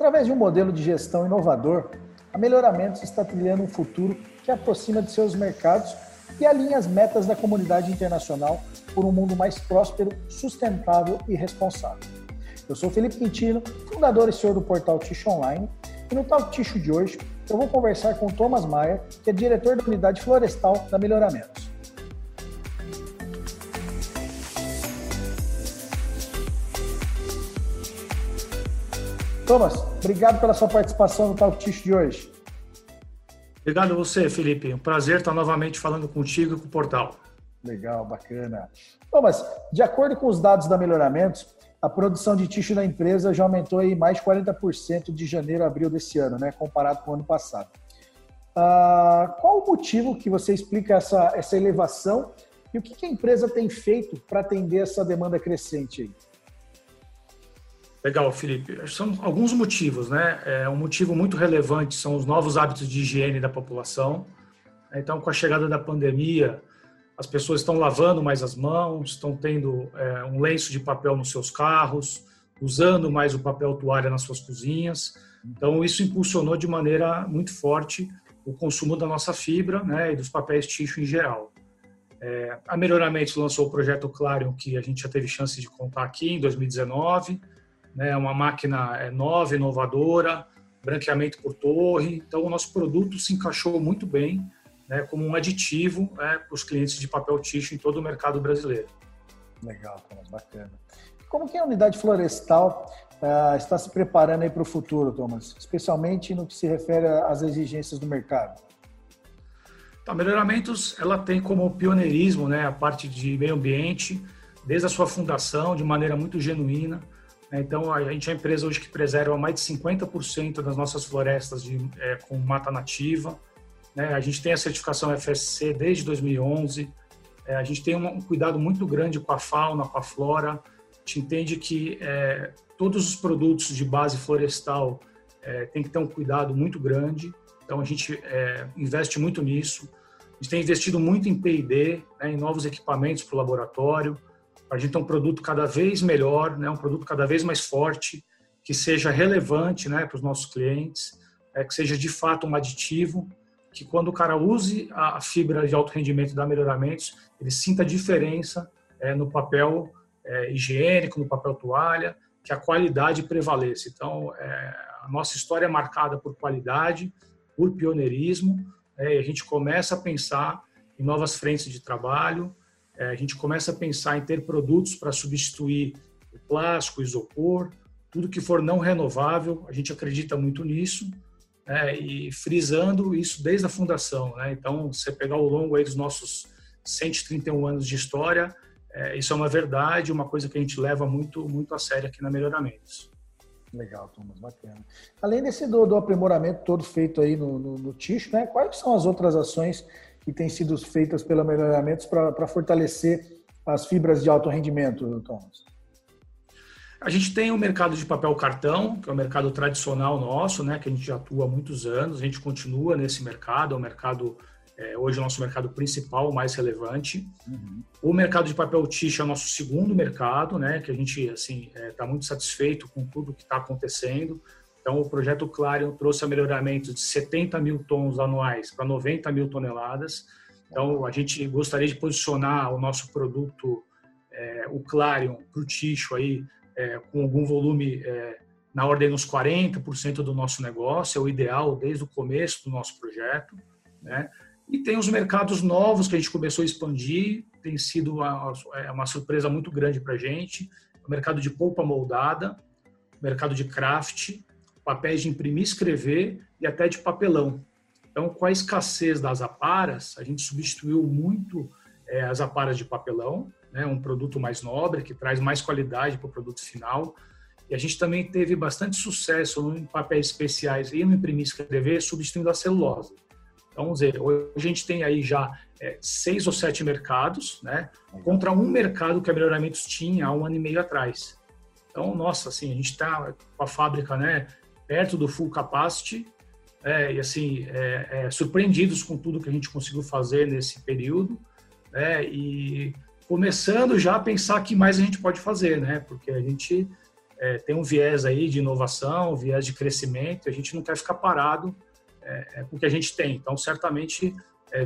Através de um modelo de gestão inovador, a Melhoramentos está trilhando um futuro que aproxima de seus mercados e alinha as metas da comunidade internacional por um mundo mais próspero, sustentável e responsável. Eu sou Felipe Quintino, fundador e senhor do portal Ticho Online, e no Talk Ticho de hoje eu vou conversar com Thomas Maia, que é diretor da unidade florestal da Melhoramentos. Thomas, obrigado pela sua participação no Talk Ticho de hoje. Obrigado a você, Felipe. Um prazer estar novamente falando contigo e com o portal. Legal, bacana. Thomas, de acordo com os dados da Melhoramentos, a produção de tixo da empresa já aumentou aí mais de 40% de janeiro a abril desse ano, né, comparado com o ano passado. Ah, qual o motivo que você explica essa, essa elevação e o que, que a empresa tem feito para atender essa demanda crescente aí? Legal, Felipe. São alguns motivos, né? É, um motivo muito relevante são os novos hábitos de higiene da população. Então, com a chegada da pandemia, as pessoas estão lavando mais as mãos, estão tendo é, um lenço de papel nos seus carros, usando mais o papel toalha nas suas cozinhas. Então, isso impulsionou de maneira muito forte o consumo da nossa fibra né, e dos papéis tixo em geral. É, a Melhoramentos lançou o projeto Clarion, que a gente já teve chance de contar aqui em 2019 né, uma máquina é, nova, inovadora, branqueamento por torre. Então, o nosso produto se encaixou muito bem né, como um aditivo né, para os clientes de papel tixo em todo o mercado brasileiro. Legal, Thomas, bacana. Como que a unidade florestal uh, está se preparando aí para o futuro, Thomas? Especialmente no que se refere às exigências do mercado. Tá, Melhoramentos, ela tem como pioneirismo né, a parte de meio ambiente, desde a sua fundação, de maneira muito genuína. Né? Então, a gente é uma empresa hoje que preserva mais de 50% das nossas florestas de, é, com mata nativa. Né? A gente tem a certificação FSC desde 2011. É, a gente tem um, um, cuidado muito grande com a fauna, com a flora. A gente entende que é, todos os produtos de base florestal é, tem que ter um cuidado muito grande. Então, a gente é, investe muito nisso. A gente tem investido muito em P&D, né, em novos equipamentos para o laboratório a gente tem um produto cada vez melhor, né, um produto cada vez mais forte, que seja relevante né, para os nossos clientes, é, que seja de fato um aditivo, que quando o cara use a fibra de alto rendimento da Melhoramentos, ele sinta a diferença é, no papel é, higiênico, no papel toalha, que a qualidade prevaleça. Então, é, a nossa história é marcada por qualidade, por pioneirismo, é, e a gente começa a pensar em novas frentes de trabalho, a gente começa a pensar em ter produtos para substituir o plástico, o isopor, tudo que for não renovável, a gente acredita muito nisso, né, e frisando isso desde a fundação. Né? Então, você pegar ao longo aí dos nossos 131 anos de história, é, isso é uma verdade, uma coisa que a gente leva muito, muito a sério aqui na Melhoramentos. Legal, Thomas, bacana. Além desse do, do aprimoramento todo feito aí no, no, no né, quais são as outras ações que têm sido feitas pela Melhoramentos para fortalecer as fibras de alto rendimento, Thomas? A gente tem o mercado de papel cartão, que é o mercado tradicional nosso, né, que a gente já atua há muitos anos, a gente continua nesse mercado, é o mercado, é, hoje é o nosso mercado principal, mais relevante. Uhum. O mercado de papel tixa é o nosso segundo mercado, né, que a gente assim está é, tá muito satisfeito com tudo que está acontecendo. Então, o projeto Clarion trouxe a melhoramento de 70 mil tons anuais para 90 mil toneladas. Então, a gente gostaria de posicionar o nosso produto, é, o Clarion, para o ticho aí, é, com algum volume é, na ordem dos 40% do nosso negócio, é o ideal desde o começo do nosso projeto. Né? E tem os mercados novos que a gente começou a expandir, tem sido uma, é uma surpresa muito grande para a gente. O mercado de polpa moldada, o mercado de craft, papéis de imprimir, escrever e até de papelão. Então, com a escassez das aparas, a gente substituiu muito é, as aparas de papelão, né, um produto mais nobre, que traz mais qualidade para o produto final. E a gente também teve bastante sucesso em papéis especiais e no imprimir e escrever, substituindo a celulose. Então, vamos dizer, hoje a gente tem aí já é, seis ou sete mercados, né, contra um mercado que a Melhoramentos tinha há um ano e meio atrás. Então, nossa, assim, a gente está com a fábrica, né, perto do full capacity, é, e assim, é, é, surpreendidos com tudo que a gente conseguiu fazer nesse período, né, e começando já a pensar que mais a gente pode fazer, né, porque a gente é, tem um viés aí de inovação, um viés de crescimento, a gente não quer ficar parado é, é, com o que a gente tem. Então, certamente,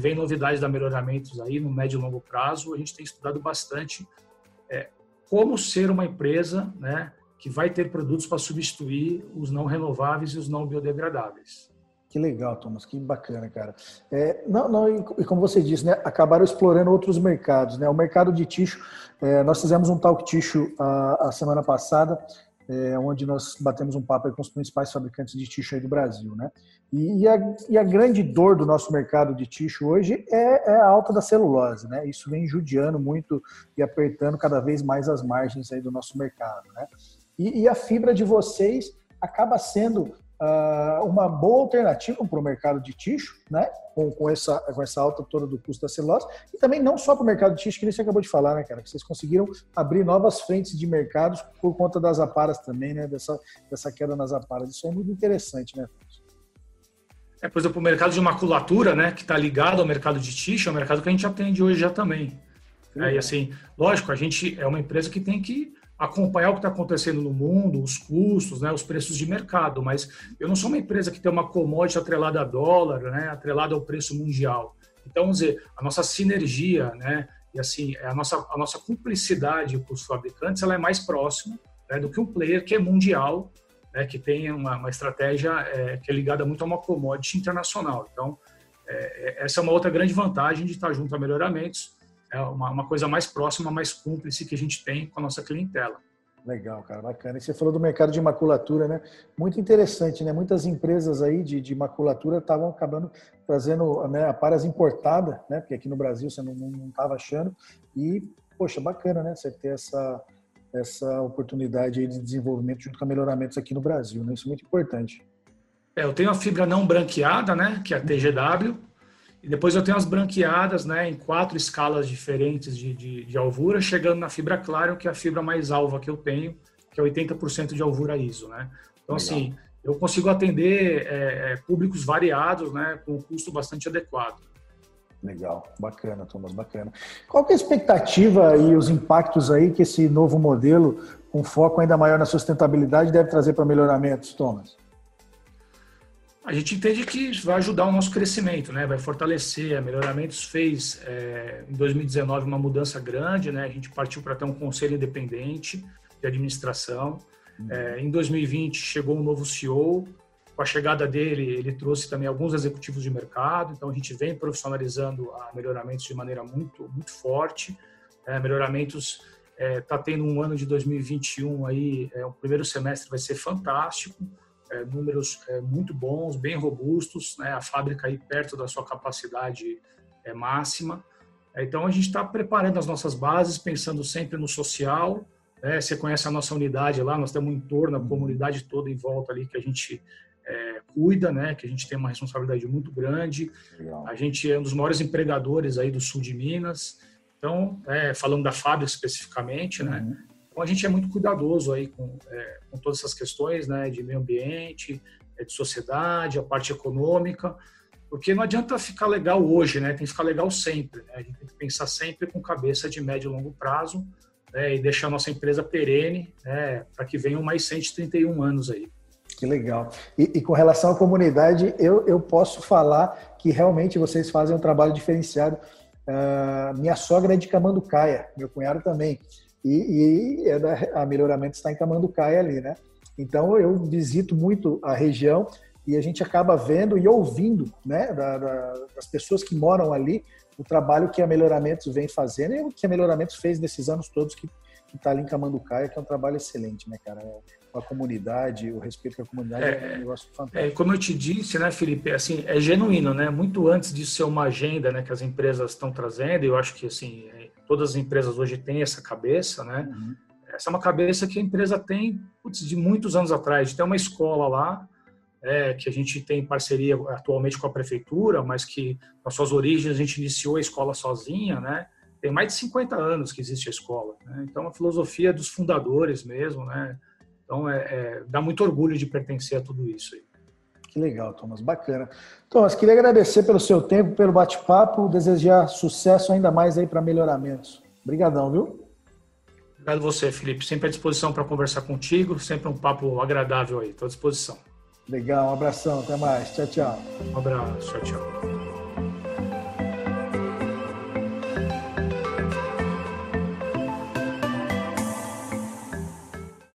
vem novidades da melhoramentos aí no médio e longo prazo. A gente tem estudado bastante como ser uma empresa né, que vai ter produtos para substituir os não renováveis e os não biodegradáveis. Que legal, Thomas, que bacana, cara. É, não, não, e como você disse, né, acabaram explorando outros mercados. Né? O mercado de ticho, é, nós fizemos um talk ticho a, a semana passada, é, onde nós batemos um papo com os principais fabricantes de ticho do Brasil. Né? E, e, a, e a grande dor do nosso mercado de ticho hoje é, é, a alta da celulose. Né? Isso vem judiando muito e apertando cada vez mais as margens aí do nosso mercado. Né? E, e a fibra de vocês acaba sendo uh, uma boa alternativa para o mercado de ticho, né? Com, com, essa, com essa alta toda do custo da celulose, e também não só para o mercado de ticho, que você acabou de falar, né, cara? Que vocês conseguiram abrir novas frentes de mercados por conta das aparas também, né? Dessa, dessa queda nas aparas. Isso é muito interessante, né? É, por exemplo, o mercado de maculatura, né, que está ligado ao mercado de ticho, é um mercado que a gente atende hoje já também. É, e assim, lógico, a gente é uma empresa que tem que acompanhar o que está acontecendo no mundo, os custos, né, os preços de mercado, mas eu não sou uma empresa que tem uma commodity atrelada a dólar, né, atrelada ao preço mundial. Então, dizer, a nossa sinergia, né, e assim, a nossa, a nossa cumplicidade com os fabricantes, ela é mais próxima né, do que um player que é mundial, né, que tem uma, uma estratégia é, que é ligada muito a uma commodity internacional. Então, é, é essa é uma outra grande vantagem de estar junto a melhoramentos, é uma, uma coisa mais próxima, mais cúmplice que a gente tem com a nossa clientela. Legal, cara, bacana. E você falou do mercado de maculatura, né? Muito interessante, né? Muitas empresas aí de, de maculatura estavam acabando trazendo né, aparas importada, né? Porque aqui no Brasil você não estava achando. E, poxa, bacana, né? Você ter essa, essa oportunidade aí de desenvolvimento junto com melhoramentos aqui no Brasil, né? Isso é muito importante. É, eu tenho a fibra não branqueada, né? Que é a TGW e depois eu tenho as branqueadas, né, em quatro escalas diferentes de, de, de alvura, chegando na fibra clara, que é a fibra mais alva que eu tenho, que é 80% de alvura ISO, né? Então, Legal. assim, eu consigo atender é, é, públicos variados, né, com um custo bastante adequado. Legal, bacana, Thomas, bacana. Qual que é a expectativa e os impactos aí que esse novo modelo, com foco ainda maior na sustentabilidade, deve trazer para melhoramentos, Thomas? A gente entende que vai ajudar o nosso crescimento, né? vai fortalecer. A Melhoramentos fez é, em 2019 uma mudança grande, né? a gente partiu para ter um conselho independente de administração. Uhum. É, em 2020 chegou um novo CEO, com a chegada dele, ele trouxe também alguns executivos de mercado, então a gente vem profissionalizando a Melhoramentos de maneira muito, muito forte. É, melhoramentos está é, tendo um ano de 2021 aí, é, o primeiro semestre vai ser fantástico é, números é, muito bons, bem robustos, né? a fábrica aí perto da sua capacidade é, máxima. Então a gente está preparando as nossas bases, pensando sempre no social. Né? Você conhece a nossa unidade lá, nós temos um entorno, a uhum. comunidade toda em volta ali que a gente é, cuida, né? Que a gente tem uma responsabilidade muito grande. Legal. A gente é um dos maiores empregadores aí do sul de Minas. Então, é, falando da fábrica especificamente, né? uhum. Então a gente é muito cuidadoso aí com, é, com todas essas questões, né, de meio ambiente, é, de sociedade, a parte econômica, porque não adianta ficar legal hoje, né? Tem que ficar legal sempre. Né? A gente tem que pensar sempre com cabeça de médio e longo prazo né? e deixar a nossa empresa perene né? para que venham mais 131 anos aí. Que legal. E, e, com relação à comunidade, eu, eu posso falar que realmente vocês fazem um trabalho diferenciado. Uh, minha sogra é de Camanducaia, meu cunhado também e, e é da, a melhoramento está em Camanducaia ali, né? Então eu visito muito a região e a gente acaba vendo e ouvindo, né, da, da, das pessoas que moram ali, o trabalho que a Melhoramentos vem fazendo e o que a Melhoramentos fez nesses anos todos que está ali em Camanducaia, que é um trabalho excelente, né, cara? a comunidade, o respeito a comunidade é, é um negócio fantástico. É, como eu te disse, né, Felipe, assim, é genuíno, né? Muito antes de ser uma agenda, né, que as empresas estão trazendo, eu acho que assim, é, todas as empresas hoje têm essa cabeça, né? Uhum. Essa é uma cabeça que a empresa tem putz, de muitos anos atrás. Tem uma escola lá é, que a gente tem parceria atualmente com a prefeitura, mas que nas suas origens a gente iniciou a escola sozinha, né? Tem mais de 50 anos que existe a escola. Né? Então, a filosofia dos fundadores mesmo, né? Então, é, é, dá muito orgulho de pertencer a tudo isso. Aí. Que legal, Thomas, bacana. Thomas, queria agradecer pelo seu tempo, pelo bate-papo, desejar sucesso ainda mais aí para melhoramentos. Obrigadão, viu? Obrigado você, Felipe. Sempre à disposição para conversar contigo. Sempre um papo agradável aí. Estou à disposição. Legal, um abração. Até mais. Tchau, tchau. Um abraço. Tchau, tchau.